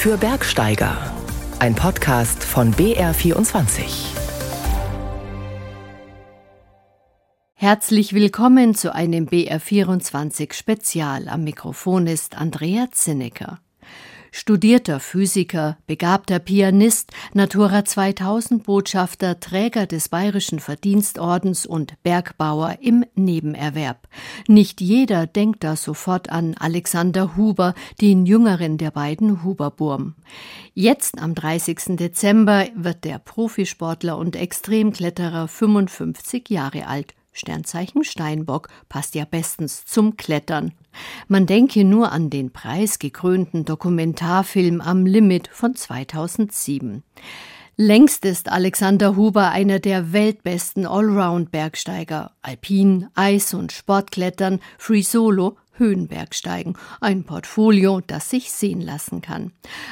für Bergsteiger. Ein Podcast von BR24. Herzlich willkommen zu einem BR24 Spezial. Am Mikrofon ist Andrea Zinnecker. Studierter Physiker, begabter Pianist, Natura 2000 Botschafter, Träger des Bayerischen Verdienstordens und Bergbauer im Nebenerwerb. Nicht jeder denkt da sofort an Alexander Huber, den jüngeren der beiden Huberburm. Jetzt am 30. Dezember wird der Profisportler und Extremkletterer 55 Jahre alt. Sternzeichen Steinbock passt ja bestens zum Klettern. Man denke nur an den preisgekrönten Dokumentarfilm Am Limit von 2007. Längst ist Alexander Huber einer der weltbesten Allround-Bergsteiger. Alpin, Eis- und Sportklettern, Free Solo Höhenbergsteigen, ein Portfolio, das sich sehen lassen kann.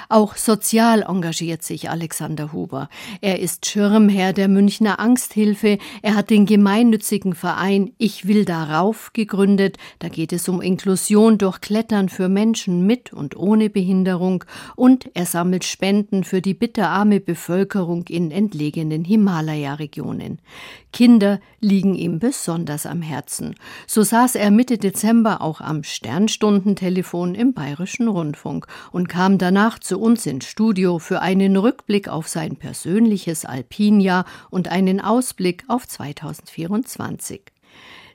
Auch sozial engagiert sich Alexander Huber. Er ist Schirmherr der Münchner Angsthilfe, er hat den gemeinnützigen Verein Ich will darauf gegründet, da geht es um Inklusion durch Klettern für Menschen mit und ohne Behinderung und er sammelt Spenden für die bitterarme Bevölkerung in entlegenen Himalaya-Regionen. Kinder liegen ihm besonders am Herzen. So saß er Mitte Dezember auch am Sternstundentelefon im Bayerischen Rundfunk und kam danach zu uns ins Studio für einen Rückblick auf sein persönliches Alpinjahr und einen Ausblick auf 2024.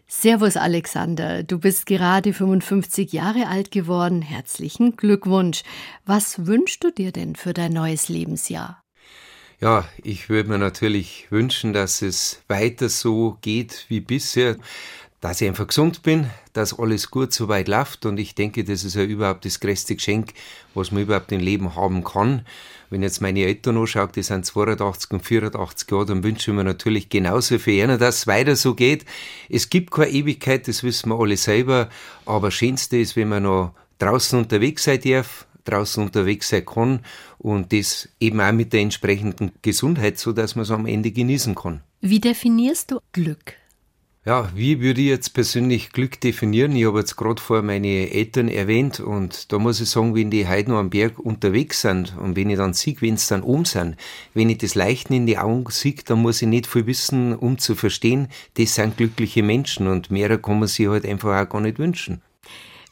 Servus Alexander, du bist gerade 55 Jahre alt geworden. Herzlichen Glückwunsch. Was wünschst du dir denn für dein neues Lebensjahr? Ja, ich würde mir natürlich wünschen, dass es weiter so geht wie bisher, dass ich einfach gesund bin, dass alles gut so weit läuft und ich denke, das ist ja überhaupt das größte Geschenk, was man überhaupt im Leben haben kann. Wenn jetzt meine Eltern anschaue, die sind 82 und 84 Jahre, dann wünsche ich mir natürlich genauso für ihnen, dass es weiter so geht. Es gibt keine Ewigkeit, das wissen wir alle selber, aber das Schönste ist, wenn man noch draußen unterwegs sein darf, draußen unterwegs sein kann und das eben auch mit der entsprechenden Gesundheit, so dass man es am Ende genießen kann. Wie definierst du Glück? Ja, wie würde ich jetzt persönlich Glück definieren? Ich habe jetzt gerade vor meine Eltern erwähnt und da muss ich sagen, wenn die heute noch am Berg unterwegs sind und wenn ich dann sehe, wenn sie dann oben sind, wenn ich das Leichten in die Augen sehe, dann muss ich nicht viel wissen, um zu verstehen, das sind glückliche Menschen und mehr kann man sich halt einfach auch gar nicht wünschen.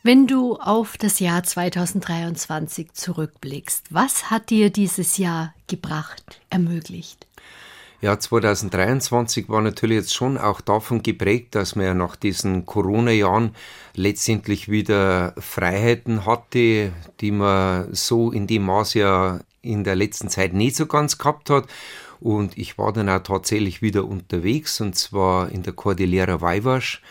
Wenn du auf das Jahr 2023 zurückblickst, was hat dir dieses Jahr gebracht, ermöglicht? Ja, 2023 war natürlich jetzt schon auch davon geprägt, dass man ja nach diesen Corona-Jahren letztendlich wieder Freiheiten hatte, die man so in dem Maß ja in der letzten Zeit nicht so ganz gehabt hat. Und ich war dann auch tatsächlich wieder unterwegs und zwar in der Cordillera Weiwasch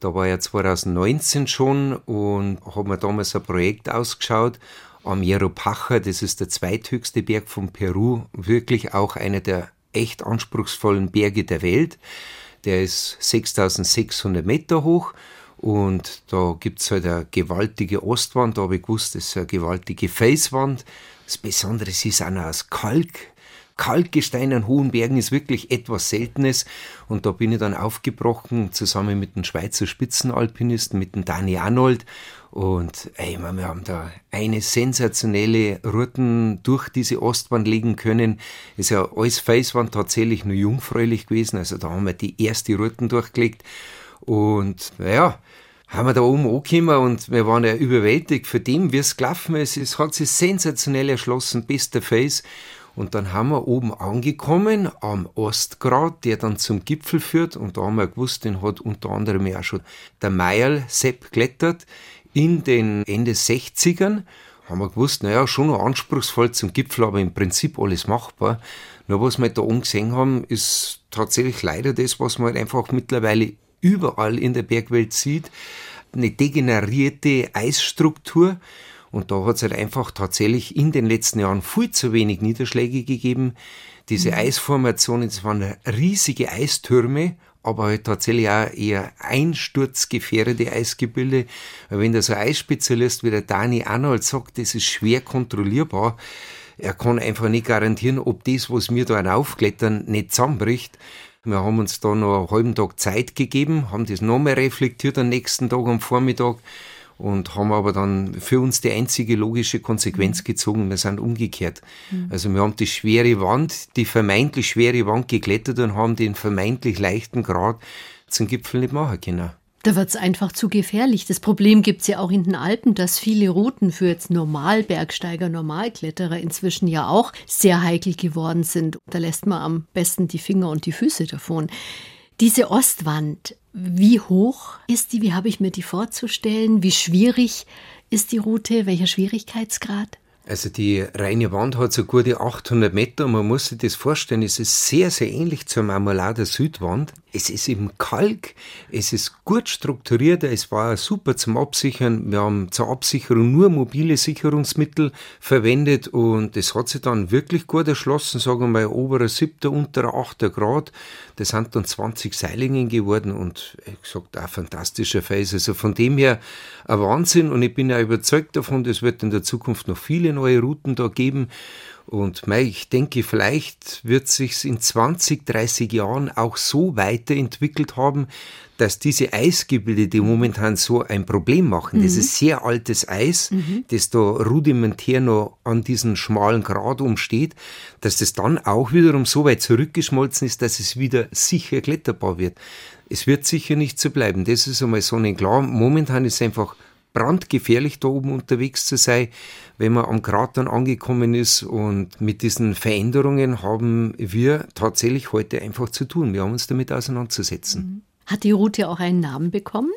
da war ja 2019 schon und habe mir damals ein Projekt ausgeschaut am Yeropacha, das ist der zweithöchste Berg von Peru, wirklich auch einer der echt anspruchsvollen Berge der Welt. Der ist 6600 Meter hoch und da gibt es halt eine gewaltige Ostwand, da habe ich gewusst, das ist eine gewaltige Felswand. Das Besondere ist auch noch aus Kalk, Kalkgestein an hohen Bergen ist wirklich etwas Seltenes. Und da bin ich dann aufgebrochen, zusammen mit dem Schweizer Spitzenalpinisten, mit dem Dani Arnold. Und ey, wir haben da eine sensationelle Routen durch diese Ostwand legen können. Ist ja alles Felswand tatsächlich nur jungfräulich gewesen. Also da haben wir die erste Routen durchgelegt. Und naja, haben wir da oben angekommen und wir waren ja überwältigt für dem, wie es gelaufen ist. Es hat sich sensationell erschlossen, bester Face. Und dann haben wir oben angekommen am Ostgrat, der dann zum Gipfel führt. Und da haben wir gewusst, den hat unter anderem ja schon der Meierl Sepp klettert in den Ende 60ern. Haben wir gewusst, naja, schon noch anspruchsvoll zum Gipfel, aber im Prinzip alles machbar. Nur was wir da oben gesehen haben, ist tatsächlich leider das, was man halt einfach mittlerweile überall in der Bergwelt sieht. Eine degenerierte Eisstruktur und da hat es halt einfach tatsächlich in den letzten Jahren viel zu wenig Niederschläge gegeben. Diese mhm. Eisformationen, das waren riesige Eistürme, aber halt tatsächlich auch eher einsturzgefährdete Eisgebilde. Wenn da so ein Eisspezialist wie der Dani Arnold sagt, das ist schwer kontrollierbar, er kann einfach nicht garantieren, ob das, was wir da aufklettern, nicht zusammenbricht. Wir haben uns da noch einen halben Tag Zeit gegeben, haben das nochmal reflektiert am nächsten Tag am Vormittag und haben aber dann für uns die einzige logische Konsequenz mhm. gezogen, wir sind umgekehrt. Mhm. Also wir haben die schwere Wand, die vermeintlich schwere Wand geklettert und haben den vermeintlich leichten Grad zum Gipfel nicht machen können. Da wird es einfach zu gefährlich. Das Problem gibt es ja auch in den Alpen, dass viele Routen für jetzt Normalbergsteiger, Normalkletterer inzwischen ja auch sehr heikel geworden sind. Da lässt man am besten die Finger und die Füße davon. Diese Ostwand, wie hoch ist die? Wie habe ich mir die vorzustellen? Wie schwierig ist die Route? Welcher Schwierigkeitsgrad? Also die reine Wand hat so gute 800 Meter. Man muss sich das vorstellen, es ist sehr, sehr ähnlich zur Marmolader Südwand. Es ist eben Kalk, es ist gut strukturiert, es war super zum Absichern. Wir haben zur Absicherung nur mobile Sicherungsmittel verwendet und es hat sich dann wirklich gut erschlossen, sagen wir mal oberer siebter, unterer achter Grad. Das sind dann 20 Seilingen geworden und ich gesagt, ein fantastischer Fels. Also von dem her ein Wahnsinn und ich bin ja überzeugt davon, das wird in der Zukunft noch viele neue Routen da geben. Und mei, ich denke, vielleicht wird sich's in 20, 30 Jahren auch so weiterentwickelt haben, dass diese Eisgebilde, die momentan so ein Problem machen, mhm. das ist sehr altes Eis, mhm. das da rudimentär noch an diesen schmalen Grat umsteht, dass das dann auch wiederum so weit zurückgeschmolzen ist, dass es wieder sicher kletterbar wird. Es wird sicher nicht so bleiben. Das ist einmal sonnenklar. Momentan ist einfach brandgefährlich, da oben unterwegs zu sein, wenn man am Krater angekommen ist. Und mit diesen Veränderungen haben wir tatsächlich heute einfach zu tun. Wir haben uns damit auseinanderzusetzen. Mhm. Hat die Route auch einen Namen bekommen?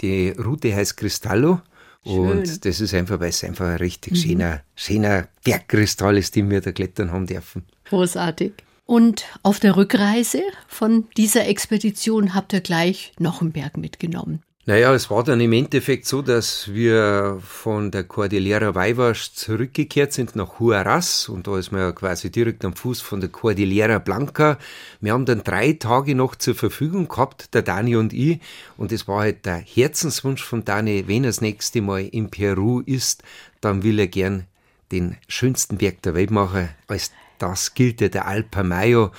Die Route heißt Cristallo. Schön. Und das ist einfach, weil es einfach ein richtig mhm. schöner, schöner Bergkristall ist, den wir da klettern haben dürfen. Großartig. Und auf der Rückreise von dieser Expedition habt ihr gleich noch einen Berg mitgenommen. Naja, es war dann im Endeffekt so, dass wir von der Cordillera Weivas zurückgekehrt sind nach Huaraz und da ist man ja quasi direkt am Fuß von der Cordillera Blanca. Wir haben dann drei Tage noch zur Verfügung gehabt, der Dani und ich, und es war halt der Herzenswunsch von Dani, wenn er das nächste Mal in Peru ist, dann will er gern den schönsten Berg der Welt machen. Als das gilt ja der Alpa Mayo.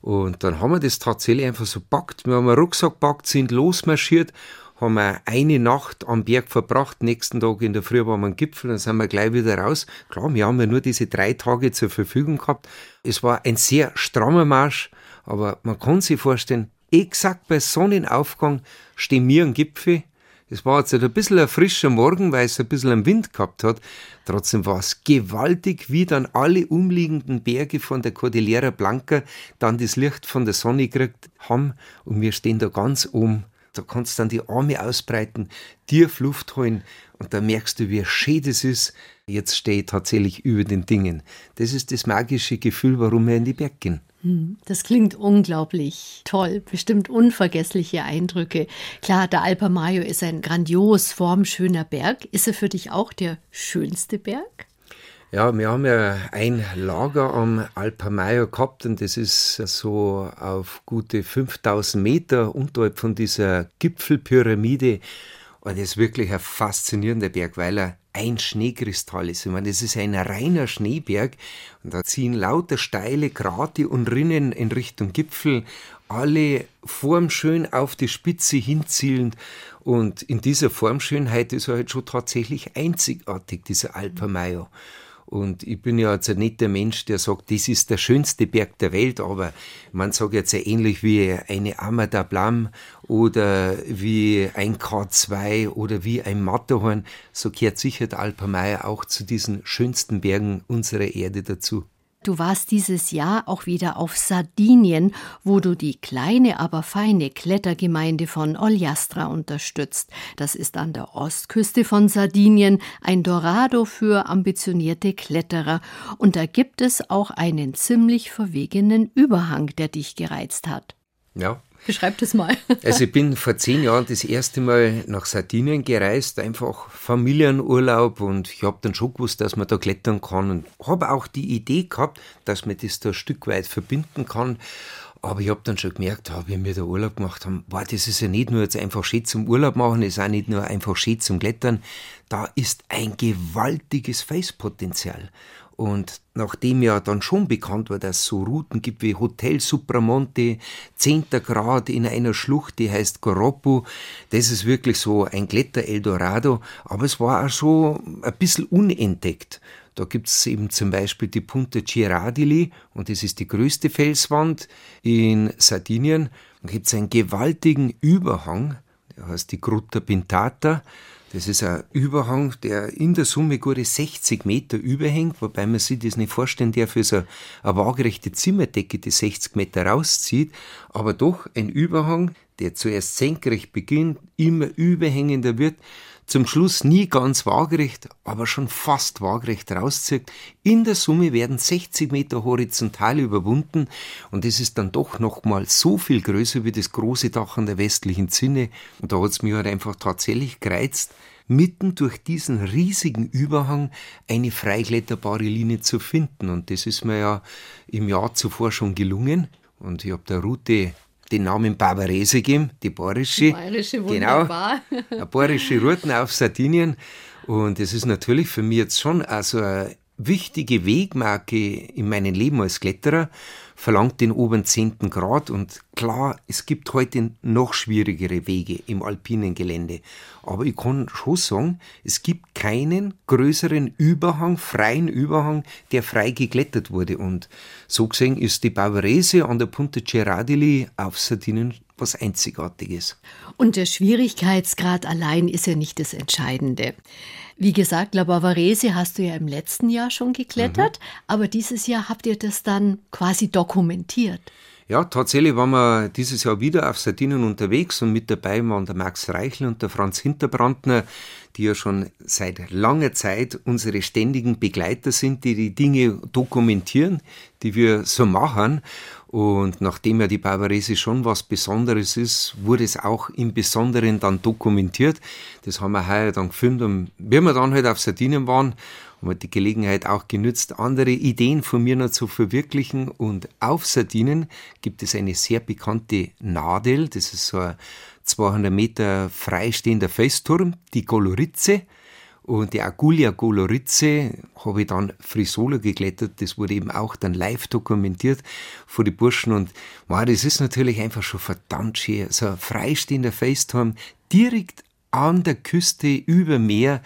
Und dann haben wir das tatsächlich einfach so packt. Wir haben einen Rucksack packt, sind losmarschiert haben wir eine Nacht am Berg verbracht, nächsten Tag in der Früh waren wir am Gipfel, dann sind wir gleich wieder raus. Klar, wir haben ja nur diese drei Tage zur Verfügung gehabt. Es war ein sehr strammer Marsch, aber man kann sich vorstellen, exakt bei Sonnenaufgang stehen wir am Gipfel. Es war jetzt ein bisschen ein frischer Morgen, weil es ein bisschen einen Wind gehabt hat. Trotzdem war es gewaltig, wie dann alle umliegenden Berge von der Cordillera Blanca dann das Licht von der Sonne gekriegt haben und wir stehen da ganz oben da kannst du dann die Arme ausbreiten, dir Luft holen und da merkst du, wie schön das ist. Jetzt stehe ich tatsächlich über den Dingen. Das ist das magische Gefühl, warum wir in die Berg gehen. Hm, das klingt unglaublich toll, bestimmt unvergessliche Eindrücke. Klar, der Alper Mayo ist ein grandios formschöner Berg. Ist er für dich auch der schönste Berg? Ja, wir haben ja ein Lager am Alpamayo gehabt und das ist so auf gute 5000 Meter unterhalb von dieser Gipfelpyramide. Und das ist wirklich ein faszinierender Berg, weil er ein Schneekristall ist. Ich meine, das ist ein reiner Schneeberg und da ziehen lauter steile Grate und Rinnen in Richtung Gipfel, alle formschön auf die Spitze hinzielend. Und in dieser Formschönheit ist er halt schon tatsächlich einzigartig, dieser Alpamayo. Und ich bin ja jetzt nicht der Mensch, der sagt, das ist der schönste Berg der Welt, aber man sagt jetzt ähnlich wie eine Amada Blam oder wie ein K2 oder wie ein Matterhorn, so kehrt sicher der Alpermeier auch zu diesen schönsten Bergen unserer Erde dazu. Du warst dieses Jahr auch wieder auf Sardinien, wo du die kleine, aber feine Klettergemeinde von Oljastra unterstützt. Das ist an der Ostküste von Sardinien ein Dorado für ambitionierte Kletterer. Und da gibt es auch einen ziemlich verwegenen Überhang, der dich gereizt hat. Ja, Beschreib das mal. Also ich bin vor zehn Jahren das erste Mal nach Sardinien gereist, einfach Familienurlaub und ich habe dann schon gewusst, dass man da klettern kann und habe auch die Idee gehabt, dass man das da ein Stück weit verbinden kann. Aber ich habe dann schon gemerkt, wie wir da Urlaub gemacht haben, boah, das ist ja nicht nur jetzt einfach schön zum Urlaub machen, ist auch nicht nur einfach schön zum Klettern. Da ist ein gewaltiges Face-Potenzial. Und nachdem ja dann schon bekannt war, dass es so Routen gibt wie Hotel Supramonte, 10. Grad in einer Schlucht, die heißt Goroppo, das ist wirklich so ein Kletter Eldorado, aber es war auch so ein bisschen unentdeckt. Da gibt es eben zum Beispiel die Punta Girardili und das ist die größte Felswand in Sardinien. Da gibt es einen gewaltigen Überhang, der heißt die Grutta Pintata. Das ist ein Überhang, der in der Summe gute 60 Meter überhängt, wobei man sich das nicht vorstellen darf, für so eine waagerechte Zimmerdecke, die 60 Meter rauszieht, aber doch ein Überhang, der zuerst senkrecht beginnt, immer überhängender wird, zum Schluss nie ganz waagerecht, aber schon fast waagerecht rauszieht. In der Summe werden 60 Meter horizontal überwunden und es ist dann doch nochmal so viel größer wie das große Dach an der westlichen Zinne. Und da hat es mich halt einfach tatsächlich gereizt, mitten durch diesen riesigen Überhang eine freikletterbare Linie zu finden. Und das ist mir ja im Jahr zuvor schon gelungen. Und ich habe der Route den Namen Barbarese gegeben, die bayerische. Bayerische, genau, wunderbar. Genau, eine bayerische Routen auf Sardinien. Und das ist natürlich für mich jetzt schon also eine wichtige Wegmarke in meinem Leben als Kletterer verlangt den oberen 10. Grad und klar, es gibt heute noch schwierigere Wege im alpinen Gelände. Aber ich kann schon sagen, es gibt keinen größeren Überhang, freien Überhang, der frei geklettert wurde. Und so gesehen ist die Bavarese an der Punta Cerradili auf Sardinien was Einzigartiges. Und der Schwierigkeitsgrad allein ist ja nicht das Entscheidende. Wie gesagt, La Bavarese hast du ja im letzten Jahr schon geklettert, mhm. aber dieses Jahr habt ihr das dann quasi dokumentiert. Ja, tatsächlich waren wir dieses Jahr wieder auf Sardinien unterwegs und mit dabei waren der Max Reichel und der Franz Hinterbrandner, die ja schon seit langer Zeit unsere ständigen Begleiter sind, die die Dinge dokumentieren, die wir so machen. Und nachdem ja die Bavarese schon was Besonderes ist, wurde es auch im Besonderen dann dokumentiert. Das haben wir heuer dann gefilmt. Und wie wir dann halt auf Sardinien waren, haben wir die Gelegenheit auch genützt, andere Ideen von mir noch zu verwirklichen. Und auf Sardinien gibt es eine sehr bekannte Nadel. Das ist so ein 200 Meter freistehender Felsturm, die Goloritze. Und die Agulia Goloritze habe ich dann Frisolo geklettert. Das wurde eben auch dann live dokumentiert vor die Burschen. Und wow, das ist natürlich einfach schon verdammt schön. So ein freistehender Faceturm direkt an der Küste über Meer.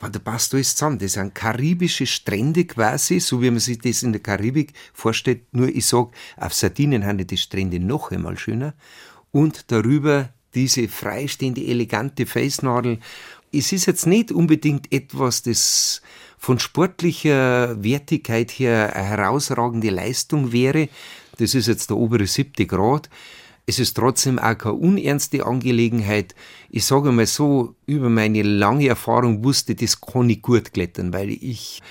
Da passt alles zusammen. Das sind karibische Strände quasi, so wie man sich das in der Karibik vorstellt. Nur ich sage, auf Sardinien sind die Strände noch einmal schöner. Und darüber diese freistehende, elegante Felsnadel es ist jetzt nicht unbedingt etwas, das von sportlicher Wertigkeit her eine herausragende Leistung wäre. Das ist jetzt der obere siebte Grad. Es ist trotzdem auch keine unernste Angelegenheit. Ich sage mal so, über meine lange Erfahrung wusste, das kann ich gut klettern, weil ich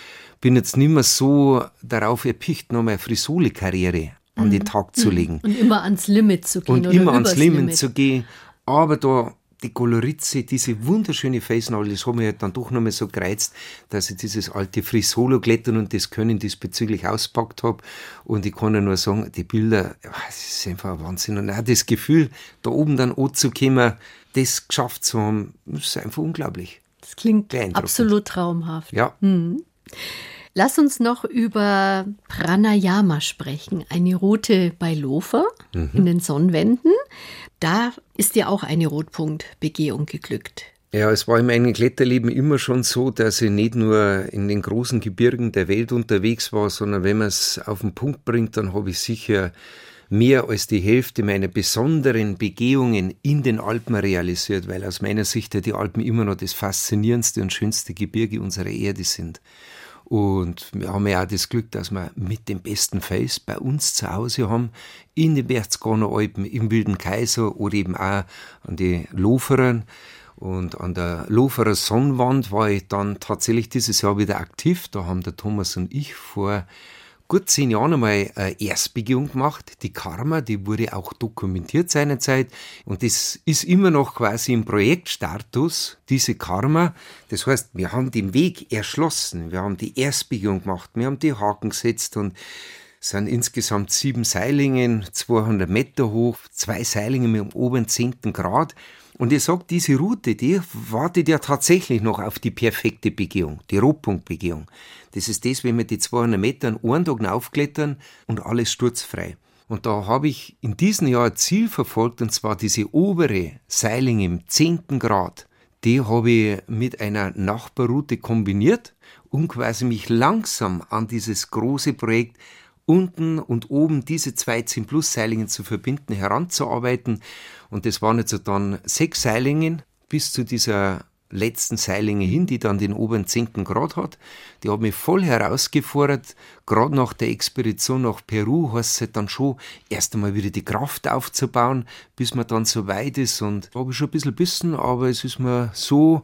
bin jetzt nicht mehr so darauf erpicht, noch meine Frisole-Karriere an den mhm. Tag zu legen. Und immer ans Limit zu gehen. Und immer ans Limit, Limit zu gehen. Aber da die Colorizzi, diese wunderschöne Facenail, das hat mich halt dann doch nochmal so gereizt, dass ich dieses alte Frisolo-Klettern und das Können diesbezüglich auspackt habe. Und ich kann ja nur sagen, die Bilder, das ist einfach ein Wahnsinn. Und auch das Gefühl, da oben dann anzukommen, das geschafft zu haben, ist einfach unglaublich. Das klingt absolut traumhaft. Ja. Mhm. Lass uns noch über Pranayama sprechen, eine Route bei Lofer mhm. in den Sonnenwänden. Da ist dir auch eine Rotpunktbegehung geglückt. Ja, es war in meinem Kletterleben immer schon so, dass ich nicht nur in den großen Gebirgen der Welt unterwegs war, sondern wenn man es auf den Punkt bringt, dann habe ich sicher mehr als die Hälfte meiner besonderen Begehungen in den Alpen realisiert, weil aus meiner Sicht die Alpen immer noch das faszinierendste und schönste Gebirge unserer Erde sind. Und wir haben ja auch das Glück, dass wir mit dem besten Fels bei uns zu Hause haben, in den Berchtesgadener Alpen, im Wilden Kaiser oder eben auch an die Loferern. Und an der Loferer Sonnenwand war ich dann tatsächlich dieses Jahr wieder aktiv. Da haben der Thomas und ich vor gut zehn Jahren einmal eine Erstbegehung gemacht. Die Karma, die wurde auch dokumentiert seinerzeit. Und das ist immer noch quasi im Projektstatus, diese Karma. Das heißt, wir haben den Weg erschlossen. Wir haben die Erstbegehung gemacht. Wir haben die Haken gesetzt und sind insgesamt sieben Seilingen, 200 Meter hoch, zwei Seilingen mit dem oberen 10. Grad. Und ihr sagt, diese Route, die wartet ja tatsächlich noch auf die perfekte Begehung, die Rotpunktbegehung. Das ist das, wenn wir die 200 Meter einen Tag aufklettern und alles sturzfrei. Und da habe ich in diesem Jahr ein Ziel verfolgt, und zwar diese obere Seiling im 10. Grad. Die habe ich mit einer Nachbarroute kombiniert, um quasi mich langsam an dieses große Projekt unten und oben diese zwei 10 Plus Seilingen zu verbinden, heranzuarbeiten. Und das waren jetzt dann sechs Seilingen bis zu dieser letzten Seilinge hin, die dann den oberen 10. Grad hat. Die hat mich voll herausgefordert. Gerade nach der Expedition nach Peru heißt es halt dann schon, erst einmal wieder die Kraft aufzubauen, bis man dann so weit ist. Und da habe ich schon ein bisschen bissen, aber es ist mir so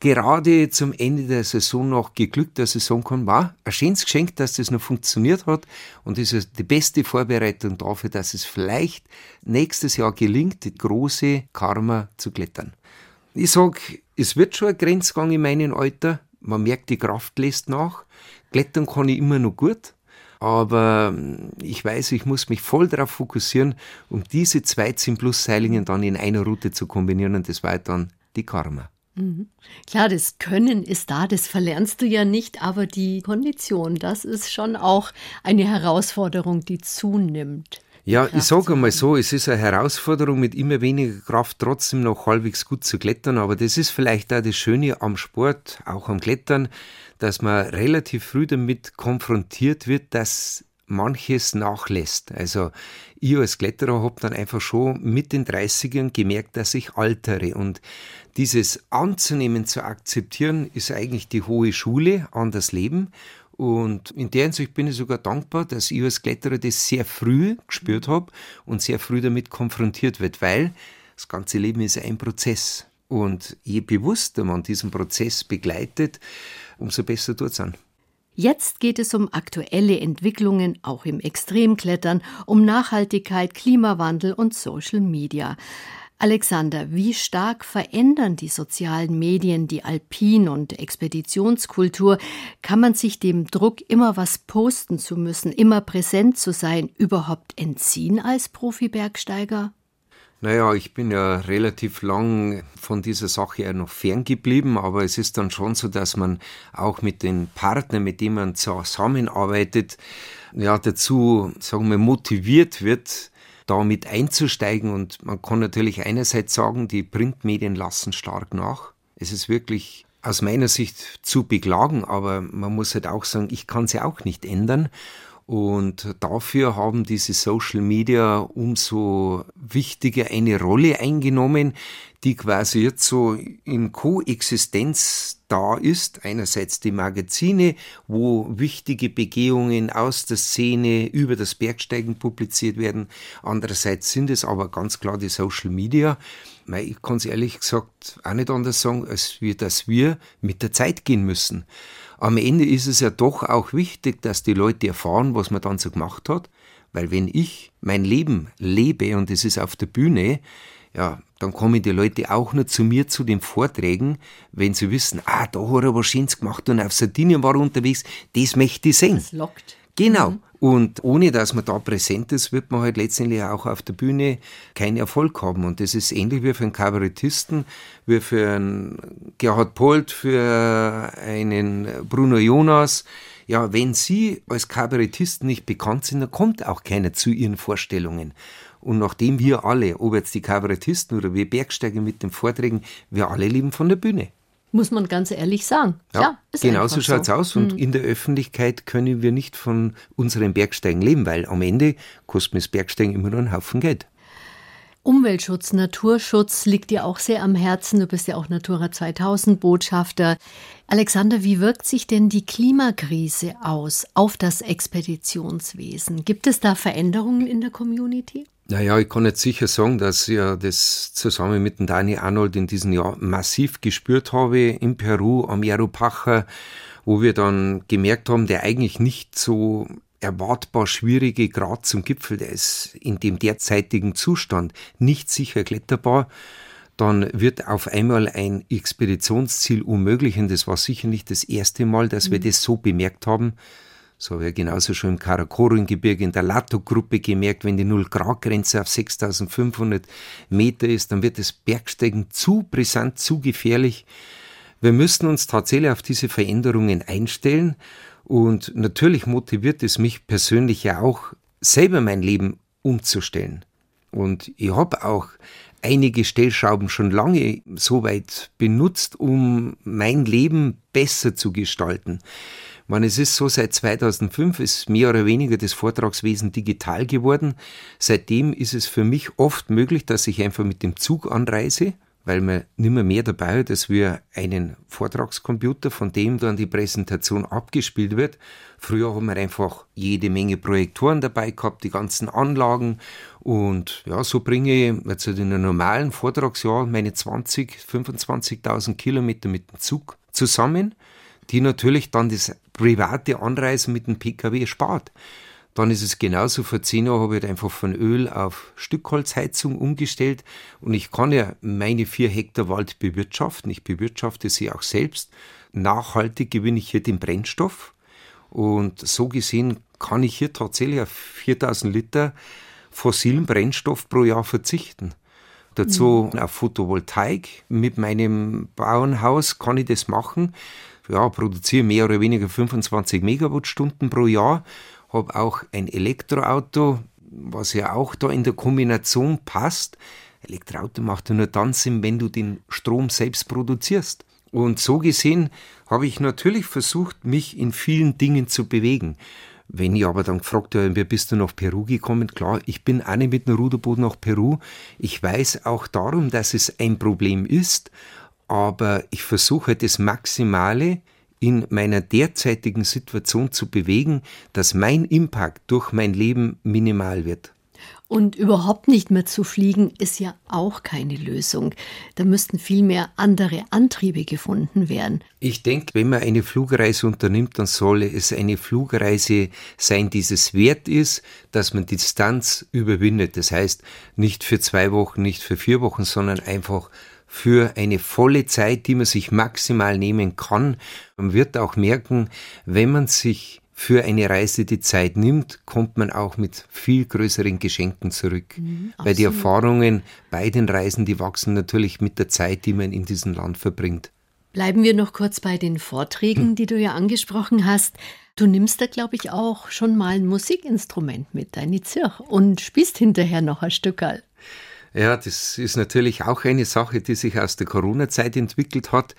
gerade zum Ende der Saison noch geglückt, dass ich sagen kann, war ein schönes Geschenk, dass das noch funktioniert hat und das ist die beste Vorbereitung dafür, dass es vielleicht nächstes Jahr gelingt, die große Karma zu klettern. Ich sag, es wird schon ein Grenzgang in meinem Alter. Man merkt, die Kraft lässt nach. Klettern kann ich immer noch gut. Aber ich weiß, ich muss mich voll darauf fokussieren, um diese zwei 10 Plus Seilingen dann in einer Route zu kombinieren und das war dann die Karma. Mhm. Klar, das Können ist da, das verlernst du ja nicht, aber die Kondition, das ist schon auch eine Herausforderung, die zunimmt. Ja, Kraft ich sage einmal so, es ist eine Herausforderung, mit immer weniger Kraft trotzdem noch halbwegs gut zu klettern, aber das ist vielleicht auch das Schöne am Sport, auch am Klettern, dass man relativ früh damit konfrontiert wird, dass manches nachlässt. Also ich als Kletterer habe dann einfach schon mit den 30ern gemerkt, dass ich altere. Und dieses anzunehmen, zu akzeptieren, ist eigentlich die hohe Schule an das Leben. Und in der Hinsicht bin ich sogar dankbar, dass ich als Kletterer das sehr früh gespürt habe und sehr früh damit konfrontiert wird, weil das ganze Leben ist ein Prozess. Und je bewusster man diesen Prozess begleitet, umso besser tut es an. Jetzt geht es um aktuelle Entwicklungen, auch im Extremklettern, um Nachhaltigkeit, Klimawandel und Social Media. Alexander, wie stark verändern die sozialen Medien die Alpin- und Expeditionskultur? Kann man sich dem Druck, immer was posten zu müssen, immer präsent zu sein, überhaupt entziehen als Profi-Bergsteiger? Naja, ich bin ja relativ lang von dieser Sache ja noch ferngeblieben, aber es ist dann schon so, dass man auch mit den Partnern, mit denen man zusammenarbeitet, ja, dazu, sagen wir, motiviert wird, da mit einzusteigen. Und man kann natürlich einerseits sagen, die Printmedien lassen stark nach. Es ist wirklich aus meiner Sicht zu beklagen, aber man muss halt auch sagen, ich kann sie auch nicht ändern. Und dafür haben diese Social Media umso wichtiger eine Rolle eingenommen, die quasi jetzt so in Koexistenz da ist. Einerseits die Magazine, wo wichtige Begehungen aus der Szene über das Bergsteigen publiziert werden. Andererseits sind es aber ganz klar die Social Media. Ich kann es ehrlich gesagt auch nicht anders sagen, als wir, dass wir mit der Zeit gehen müssen am Ende ist es ja doch auch wichtig, dass die Leute erfahren, was man dann so gemacht hat. Weil wenn ich mein Leben lebe und es ist auf der Bühne, ja, dann kommen die Leute auch nur zu mir zu den Vorträgen, wenn sie wissen, ah, da hat er was Schönes gemacht und auf Sardinien war er unterwegs, das möchte ich sehen. Das lockt. Genau. Mhm. Und ohne dass man da präsent ist, wird man halt letztendlich auch auf der Bühne keinen Erfolg haben. Und das ist ähnlich wie für einen Kabarettisten, wie für einen Gerhard Polt, für einen Bruno Jonas. Ja, wenn sie als Kabarettisten nicht bekannt sind, dann kommt auch keiner zu ihren Vorstellungen. Und nachdem wir alle, ob jetzt die Kabarettisten oder wir Bergsteiger mit den Vorträgen, wir alle leben von der Bühne muss man ganz ehrlich sagen. Ja, ja genau so schaut es aus. Und mhm. in der Öffentlichkeit können wir nicht von unseren Bergsteigen leben, weil am Ende kostet mir das Bergsteigen immer noch einen Haufen Geld. Umweltschutz, Naturschutz liegt dir auch sehr am Herzen. Du bist ja auch Natura 2000 Botschafter. Alexander, wie wirkt sich denn die Klimakrise aus auf das Expeditionswesen? Gibt es da Veränderungen in der Community? Naja, ich kann jetzt sicher sagen, dass ich das zusammen mit dem Dani Arnold in diesem Jahr massiv gespürt habe in Peru am Yarupacha, wo wir dann gemerkt haben, der eigentlich nicht so erwartbar schwierige Grad zum Gipfel, der ist in dem derzeitigen Zustand nicht sicher kletterbar. Dann wird auf einmal ein Expeditionsziel unmöglich und das war sicher nicht das erste Mal, dass mhm. wir das so bemerkt haben So habe ich genauso schon im Karakorum-Gebirge in der Lato-Gruppe gemerkt, wenn die Null-Grad-Grenze auf 6500 Meter ist, dann wird das Bergsteigen zu brisant, zu gefährlich. Wir müssen uns tatsächlich auf diese Veränderungen einstellen. Und natürlich motiviert es mich persönlich ja auch, selber mein Leben umzustellen. Und ich habe auch einige Stellschrauben schon lange so weit benutzt, um mein Leben besser zu gestalten. Man, es ist so, seit 2005 ist mehr oder weniger das Vortragswesen digital geworden. Seitdem ist es für mich oft möglich, dass ich einfach mit dem Zug anreise, weil man nimmer mehr dabei hat, dass wir einen Vortragscomputer, von dem dann die Präsentation abgespielt wird. Früher haben wir einfach jede Menge Projektoren dabei gehabt, die ganzen Anlagen und ja, so bringe ich jetzt in einem normalen Vortragsjahr meine 20, 25.000 Kilometer mit dem Zug zusammen die natürlich dann das private Anreisen mit dem Pkw spart. Dann ist es genauso, vor zehn Jahren habe ich halt einfach von Öl auf Stückholzheizung umgestellt und ich kann ja meine vier Hektar Wald bewirtschaften. Ich bewirtschafte sie auch selbst. Nachhaltig gewinne ich hier den Brennstoff und so gesehen kann ich hier tatsächlich auf 4000 Liter fossilen Brennstoff pro Jahr verzichten. Dazu mhm. auf Photovoltaik. Mit meinem Bauernhaus kann ich das machen ja, produziere mehr oder weniger 25 Megawattstunden pro Jahr, habe auch ein Elektroauto, was ja auch da in der Kombination passt. Elektroauto macht ja nur dann Sinn, wenn du den Strom selbst produzierst. Und so gesehen habe ich natürlich versucht, mich in vielen Dingen zu bewegen. Wenn ich aber dann gefragt habe, wer bist du nach Peru gekommen? Klar, ich bin auch nicht mit einem Ruderboot nach Peru. Ich weiß auch darum, dass es ein Problem ist, aber ich versuche das Maximale in meiner derzeitigen Situation zu bewegen, dass mein Impact durch mein Leben minimal wird. Und überhaupt nicht mehr zu fliegen ist ja auch keine Lösung. Da müssten vielmehr andere Antriebe gefunden werden. Ich denke, wenn man eine Flugreise unternimmt, dann soll es eine Flugreise sein, die es wert ist, dass man Distanz überwindet. Das heißt, nicht für zwei Wochen, nicht für vier Wochen, sondern einfach für eine volle Zeit, die man sich maximal nehmen kann. Man wird auch merken, wenn man sich für eine Reise die Zeit nimmt, kommt man auch mit viel größeren Geschenken zurück. Mhm, Weil die Erfahrungen bei den Reisen, die wachsen natürlich mit der Zeit, die man in diesem Land verbringt. Bleiben wir noch kurz bei den Vorträgen, die du ja angesprochen hast. Du nimmst da, glaube ich, auch schon mal ein Musikinstrument mit, deine Zirch, und spielst hinterher noch ein Stückerl. Ja, das ist natürlich auch eine Sache, die sich aus der Corona-Zeit entwickelt hat.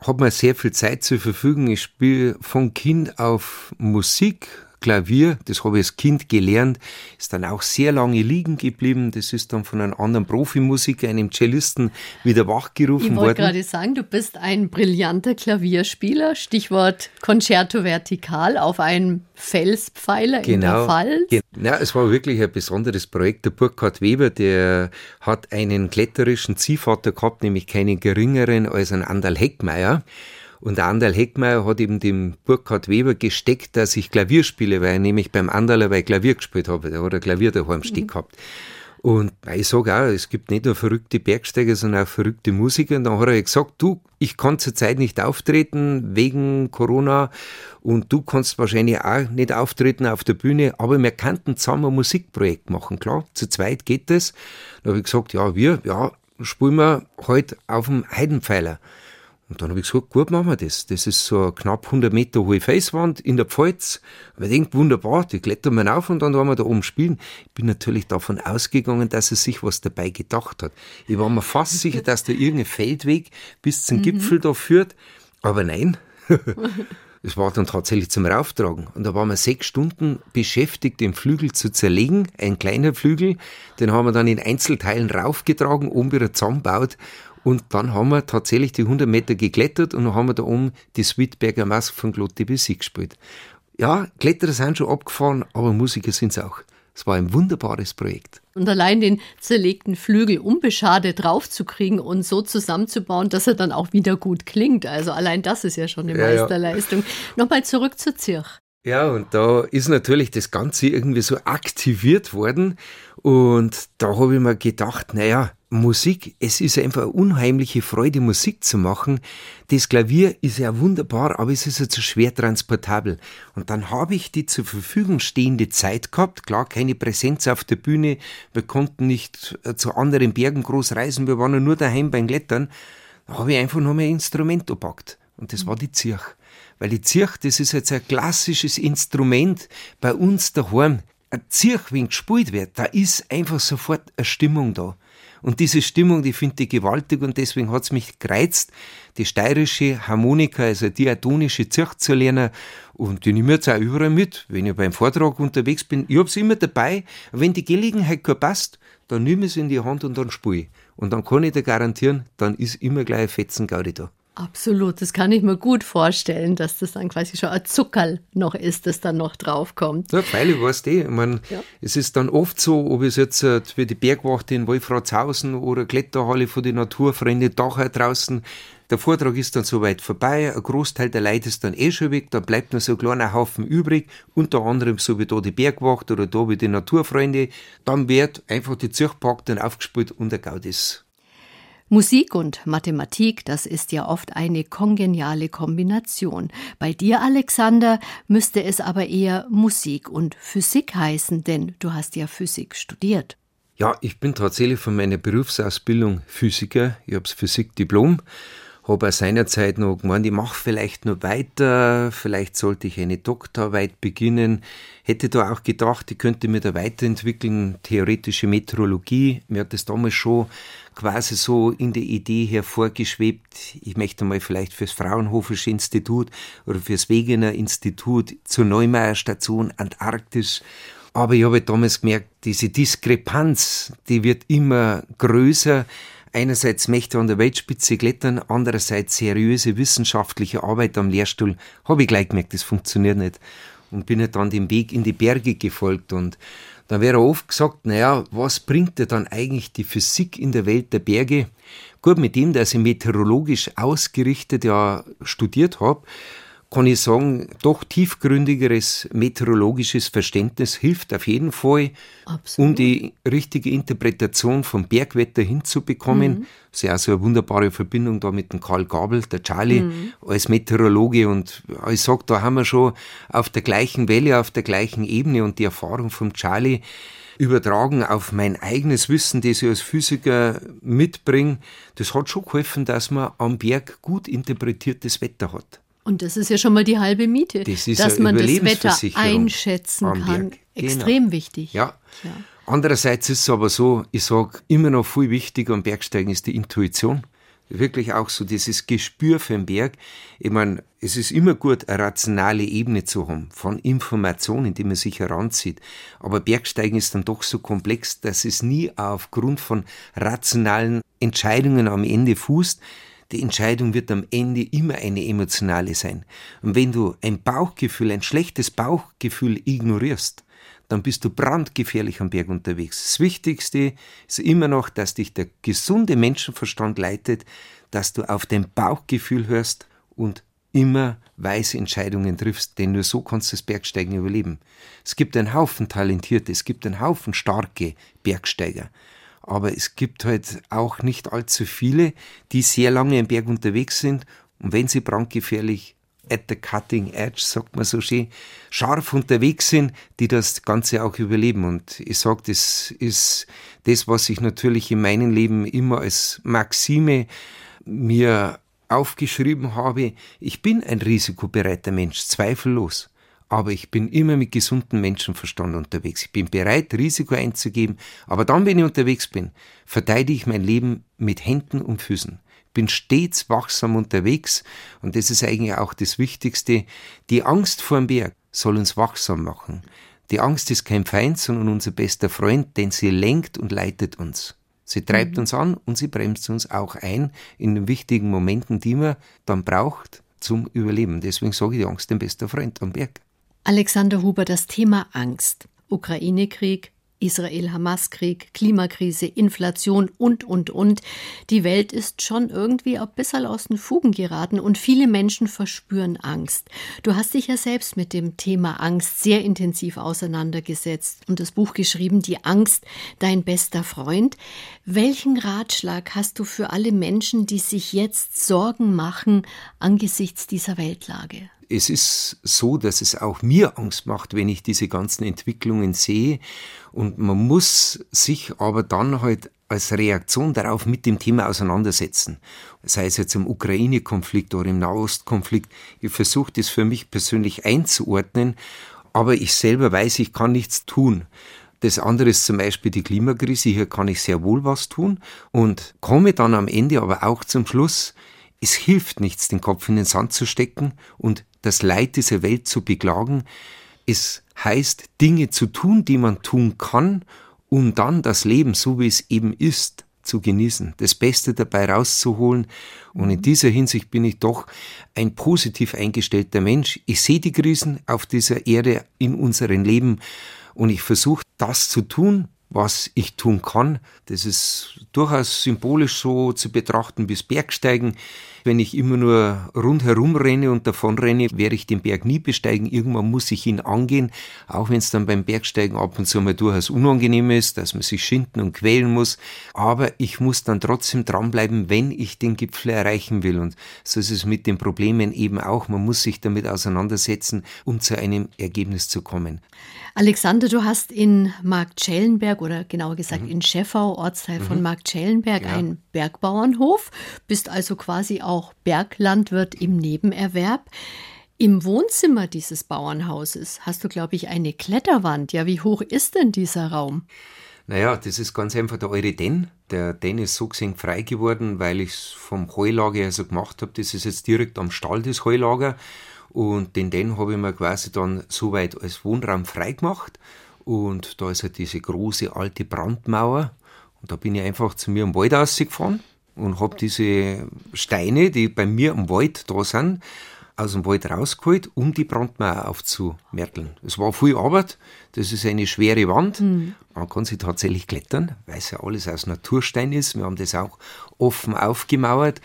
Hat man sehr viel Zeit zur Verfügung. Ich spiele von Kind auf Musik, Klavier, das habe ich als Kind gelernt, ist dann auch sehr lange liegen geblieben. Das ist dann von einem anderen Profimusiker, einem Cellisten, wieder wachgerufen worden. Ich wollte gerade sagen, du bist ein brillanter Klavierspieler. Stichwort Concerto Vertikal auf einem Felspfeiler genau. in der genau. Pfalz. Ja, es war wirklich ein besonderes Projekt. Der Burkhard Weber, der hat einen kletterischen Ziehvater gehabt, nämlich keinen geringeren als ein Andal Heckmeier. Und der Anderl Heckmeier hat eben dem Burkhard Weber gesteckt, dass ich Klavier spiele, weil er nämlich beim Anderl bei Klavier gespielt habe. Der hat ein Klavier daheim stehen mhm. gehabt. Und ich sage auch, es gibt nicht nur verrückte Bergsteiger, sondern auch verrückte Musiker. Und dann hat er gesagt, du, ich kann zurzeit nicht auftreten wegen Corona und du kannst wahrscheinlich auch nicht auftreten auf der Bühne, aber wir könnten zusammen ein Musikprojekt machen. Klar, zu zweit geht das. Dann habe ich gesagt, ja, wir, ja, spielen wir heute halt auf dem Heidenpfeiler. Und dann habe ich gesagt, gut, machen wir das. Das ist so eine knapp 100 Meter hohe Felswand in der Pfalz. Und ich denke, wunderbar, die klettern wir auf und dann wollen wir da oben spielen. Ich bin natürlich davon ausgegangen, dass er sich was dabei gedacht hat. Ich war mir fast sicher, dass da irgendein Feldweg bis zum mhm. Gipfel da führt. Aber nein. Es war dann tatsächlich zum Rauftragen. Und da waren wir sechs Stunden beschäftigt, den Flügel zu zerlegen. Ein kleiner Flügel, den haben wir dann in Einzelteilen raufgetragen, oben wieder zusammengebaut und dann haben wir tatsächlich die 100 Meter geklettert und dann haben wir da oben die Sweetberger Mask von Claude Debussy gespielt. Ja, Kletterer sind schon abgefahren, aber Musiker sind es auch. Es war ein wunderbares Projekt. Und allein den zerlegten Flügel unbeschadet draufzukriegen und so zusammenzubauen, dass er dann auch wieder gut klingt. Also allein das ist ja schon eine ja, Meisterleistung. Ja. Nochmal zurück zur Zirch. Ja, und da ist natürlich das Ganze irgendwie so aktiviert worden. Und da habe ich mir gedacht, naja, Musik, es ist einfach eine unheimliche Freude, Musik zu machen. Das Klavier ist ja wunderbar, aber es ist ja zu schwer transportabel. Und dann habe ich die zur Verfügung stehende Zeit gehabt. Klar, keine Präsenz auf der Bühne. Wir konnten nicht äh, zu anderen Bergen groß reisen. Wir waren nur daheim beim Klettern. Da habe ich einfach noch mein Instrument gepackt. Und das war die Zirch. Weil die Zirch, das ist jetzt ein klassisches Instrument bei uns daheim. Ein Zirch, wenn gespielt wird, da ist einfach sofort eine Stimmung da. Und diese Stimmung, die finde ich gewaltig und deswegen hat es mich gereizt, die steirische Harmonika, also diatonische Zirch zu lernen. Und die nehme ich jetzt auch überall mit. Wenn ich beim Vortrag unterwegs bin, ich habe immer dabei. Wenn die Gelegenheit gar passt, dann nehme ich es in die Hand und dann spiele ich. Und dann kann ich dir garantieren, dann ist immer gleich ein Fetzen Gaudi da. Absolut, das kann ich mir gut vorstellen, dass das dann quasi schon ein Zuckerl noch ist, das dann noch draufkommt. Ja, freilich weißt du, ich meine, ja. es ist dann oft so, ob es jetzt äh, wie die Bergwacht in Wolfratshausen oder Kletterhalle von den Naturfreunde Dachau draußen, der Vortrag ist dann soweit vorbei, ein Großteil der Leute ist dann eh schon weg, da bleibt nur so ein kleiner Haufen übrig, unter anderem so wie da die Bergwacht oder da wie die Naturfreunde, dann wird einfach die Zirchpark dann aufgespielt und der Gaudis Musik und Mathematik, das ist ja oft eine kongeniale Kombination. Bei dir, Alexander, müsste es aber eher Musik und Physik heißen, denn du hast ja Physik studiert. Ja, ich bin tatsächlich von meiner Berufsausbildung Physiker. Ich habe das Physikdiplom habe auch seinerzeit noch gemeint, ich mache vielleicht noch weiter, vielleicht sollte ich eine Doktorarbeit beginnen. Hätte da auch gedacht, ich könnte mir da weiterentwickeln, theoretische Meteorologie. Mir hat das damals schon quasi so in der Idee hervorgeschwebt, ich möchte mal vielleicht fürs Fraunhofische Institut oder fürs Wegener Institut zur Neumeier Station Antarktis aber ich habe damals gemerkt, diese Diskrepanz, die wird immer größer einerseits möchte an der Weltspitze klettern, andererseits seriöse wissenschaftliche Arbeit am Lehrstuhl, habe ich gleich gemerkt, das funktioniert nicht. Und bin halt dann den Weg in die Berge gefolgt und dann wäre oft gesagt, naja, was bringt dir dann eigentlich die Physik in der Welt der Berge? Gut, mit dem, dass ich meteorologisch ausgerichtet ja studiert habe, kann ich sagen, doch tiefgründigeres meteorologisches Verständnis hilft auf jeden Fall, Absolut. um die richtige Interpretation vom Bergwetter hinzubekommen. Mhm. Das ist ja auch so eine wunderbare Verbindung da mit dem Karl Gabel, der Charlie, mhm. als Meteorologe. Und ich sag, da haben wir schon auf der gleichen Welle, auf der gleichen Ebene und die Erfahrung vom Charlie übertragen auf mein eigenes Wissen, das ich als Physiker mitbringe, das hat schon geholfen, dass man am Berg gut interpretiertes Wetter hat. Und das ist ja schon mal die halbe Miete, das dass man das Wetter einschätzen kann. Genau. Extrem wichtig. Ja. ja. Andererseits ist es aber so, ich sage immer noch viel wichtiger am Bergsteigen ist die Intuition. Wirklich auch so dieses Gespür für den Berg. Ich meine, es ist immer gut, eine rationale Ebene zu haben von Informationen, die man sich heranzieht. Aber Bergsteigen ist dann doch so komplex, dass es nie aufgrund von rationalen Entscheidungen am Ende fußt, die Entscheidung wird am Ende immer eine emotionale sein. Und wenn du ein Bauchgefühl, ein schlechtes Bauchgefühl ignorierst, dann bist du brandgefährlich am Berg unterwegs. Das Wichtigste ist immer noch, dass dich der gesunde Menschenverstand leitet, dass du auf dein Bauchgefühl hörst und immer weise Entscheidungen triffst, denn nur so kannst du das Bergsteigen überleben. Es gibt einen Haufen Talentierte, es gibt einen Haufen starke Bergsteiger aber es gibt halt auch nicht allzu viele, die sehr lange im Berg unterwegs sind und wenn sie brandgefährlich at the cutting edge, sagt man so schön, scharf unterwegs sind, die das Ganze auch überleben. Und ich sage, das ist das, was ich natürlich in meinem Leben immer als Maxime mir aufgeschrieben habe. Ich bin ein risikobereiter Mensch, zweifellos aber ich bin immer mit gesundem Menschenverstand unterwegs. Ich bin bereit, Risiko einzugeben, aber dann, wenn ich unterwegs bin, verteidige ich mein Leben mit Händen und Füßen. Bin stets wachsam unterwegs und das ist eigentlich auch das Wichtigste. Die Angst vor dem Berg soll uns wachsam machen. Die Angst ist kein Feind, sondern unser bester Freund, denn sie lenkt und leitet uns. Sie treibt mhm. uns an und sie bremst uns auch ein in den wichtigen Momenten, die man dann braucht zum Überleben. Deswegen sage ich, die Angst ist dein bester Freund am Berg. Alexander Huber, das Thema Angst, Ukraine-Krieg, Israel-Hamas-Krieg, Klimakrise, Inflation und, und, und. Die Welt ist schon irgendwie ein bisschen aus den Fugen geraten und viele Menschen verspüren Angst. Du hast dich ja selbst mit dem Thema Angst sehr intensiv auseinandergesetzt und das Buch geschrieben, Die Angst, dein bester Freund. Welchen Ratschlag hast du für alle Menschen, die sich jetzt Sorgen machen angesichts dieser Weltlage? Es ist so, dass es auch mir Angst macht, wenn ich diese ganzen Entwicklungen sehe. Und man muss sich aber dann halt als Reaktion darauf mit dem Thema auseinandersetzen. Sei es jetzt im Ukraine-Konflikt oder im Nahostkonflikt. Ich versuche das für mich persönlich einzuordnen, aber ich selber weiß, ich kann nichts tun. Das andere ist zum Beispiel die Klimakrise. Hier kann ich sehr wohl was tun und komme dann am Ende aber auch zum Schluss, es hilft nichts, den Kopf in den Sand zu stecken und das Leid dieser Welt zu beklagen. Es heißt, Dinge zu tun, die man tun kann, um dann das Leben, so wie es eben ist, zu genießen, das Beste dabei rauszuholen. Und in dieser Hinsicht bin ich doch ein positiv eingestellter Mensch. Ich sehe die Krisen auf dieser Erde in unserem Leben und ich versuche das zu tun, was ich tun kann. Das ist durchaus symbolisch so zu betrachten bis Bergsteigen. Wenn ich immer nur rundherum renne und davon renne, werde ich den Berg nie besteigen. Irgendwann muss ich ihn angehen, auch wenn es dann beim Bergsteigen ab und zu mal durchaus unangenehm ist, dass man sich schinden und quälen muss. Aber ich muss dann trotzdem dranbleiben, wenn ich den Gipfel erreichen will. Und so ist es mit den Problemen eben auch. Man muss sich damit auseinandersetzen, um zu einem Ergebnis zu kommen. Alexander, du hast in Marktschellenberg oder genauer gesagt mhm. in Scheffau, Ortsteil mhm. von Marktschellenberg, ja. einen Bergbauernhof, bist also quasi auch Berglandwirt im Nebenerwerb. Im Wohnzimmer dieses Bauernhauses hast du, glaube ich, eine Kletterwand. Ja, wie hoch ist denn dieser Raum? Naja, das ist ganz einfach der eure Den. Der Den ist so gesehen frei geworden, weil ich es vom Heulager her so gemacht habe. Das ist jetzt direkt am Stall, das Heulager. Und den den habe ich mir quasi dann soweit als Wohnraum freigemacht. Und da ist halt diese große alte Brandmauer. Und da bin ich einfach zu mir im Wald rausgefahren und habe diese Steine, die bei mir im Wald da sind, aus dem Wald rausgeholt, um die Brandmauer aufzumerkeln. Es war viel Arbeit, das ist eine schwere Wand. Mhm. Man kann sie tatsächlich klettern, weil es ja alles aus Naturstein ist. Wir haben das auch offen aufgemauert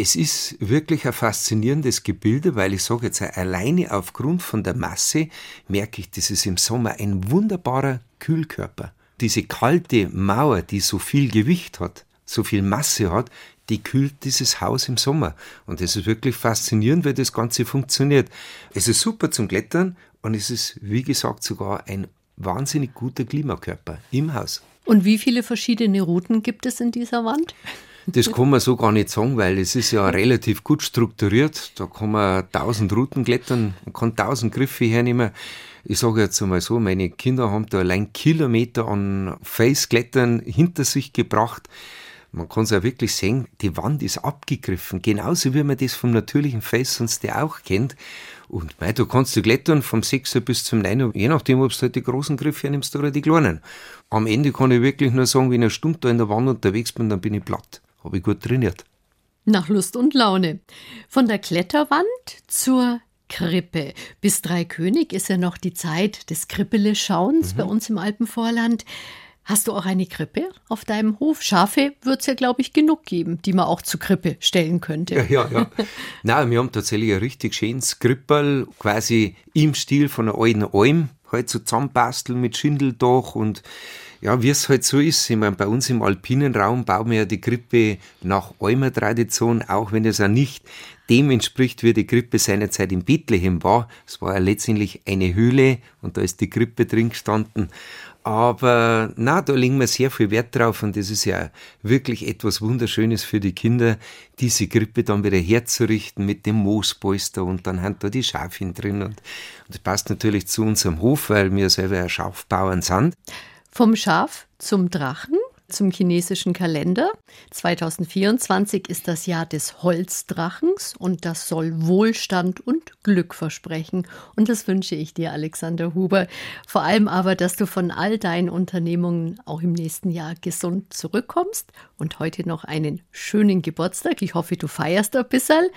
es ist wirklich ein faszinierendes Gebilde, weil ich sage jetzt alleine aufgrund von der Masse merke ich, das ist im Sommer ein wunderbarer Kühlkörper. Diese kalte Mauer, die so viel Gewicht hat, so viel Masse hat, die kühlt dieses Haus im Sommer. Und das ist wirklich faszinierend, weil das Ganze funktioniert. Es ist super zum Klettern und es ist, wie gesagt, sogar ein wahnsinnig guter Klimakörper im Haus. Und wie viele verschiedene Routen gibt es in dieser Wand? Das kann man so gar nicht sagen, weil es ist ja relativ gut strukturiert. Da kann man tausend Routen klettern, man kann tausend Griffe hernehmen. Ich sage jetzt einmal so, meine Kinder haben da allein Kilometer an Face-Klettern hinter sich gebracht. Man kann es ja wirklich sehen, die Wand ist abgegriffen, genauso wie man das vom natürlichen Face sonst ja auch kennt. Und mei, du kannst du klettern vom 6er bis zum 9er, je nachdem, ob du halt die großen Griffe nimmst oder die kleinen. Am Ende kann ich wirklich nur sagen, wenn ich eine Stunde da in der Wand unterwegs bin, dann bin ich platt habe ich gut trainiert. Nach Lust und Laune. Von der Kletterwand zur Krippe. Bis Dreikönig ist ja noch die Zeit des Krippele-Schauens mhm. bei uns im Alpenvorland. Hast du auch eine Krippe auf deinem Hof? Schafe wird es ja, glaube ich, genug geben, die man auch zur Krippe stellen könnte. Ja, ja, ja. Nein, wir haben tatsächlich ein richtig schönes Krippel, quasi im Stil von einer alten Alm, halt so zusammenbasteln mit Schindeldach und ja, wie es halt so ist. Ich meine, bei uns im alpinen Raum bauen wir ja die Krippe nach Almer Tradition, auch wenn es auch nicht dem entspricht, wie die Krippe seinerzeit in Bethlehem war. Es war ja letztendlich eine Höhle und da ist die Krippe drin gestanden. Aber na, da legen wir sehr viel Wert drauf und das ist ja wirklich etwas Wunderschönes für die Kinder, diese Krippe dann wieder herzurichten mit dem Moospolster und dann haben da die Schafin drin und, und das passt natürlich zu unserem Hof, weil wir selber ja Schafbauern sind. Vom Schaf zum Drachen, zum chinesischen Kalender. 2024 ist das Jahr des Holzdrachens und das soll Wohlstand und Glück versprechen. Und das wünsche ich dir, Alexander Huber. Vor allem aber, dass du von all deinen Unternehmungen auch im nächsten Jahr gesund zurückkommst und heute noch einen schönen Geburtstag. Ich hoffe, du feierst ein bisschen.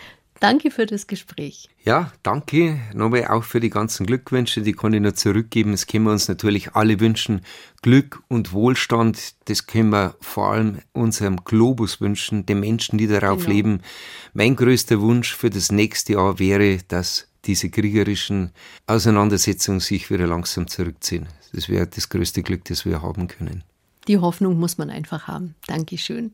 Danke für das Gespräch. Ja, danke nochmal auch für die ganzen Glückwünsche, die kann ich nur zurückgeben. Es können wir uns natürlich alle wünschen. Glück und Wohlstand, das können wir vor allem unserem Globus wünschen, den Menschen, die darauf genau. leben. Mein größter Wunsch für das nächste Jahr wäre, dass diese kriegerischen Auseinandersetzungen sich wieder langsam zurückziehen. Das wäre das größte Glück, das wir haben können. Die Hoffnung muss man einfach haben. Dankeschön.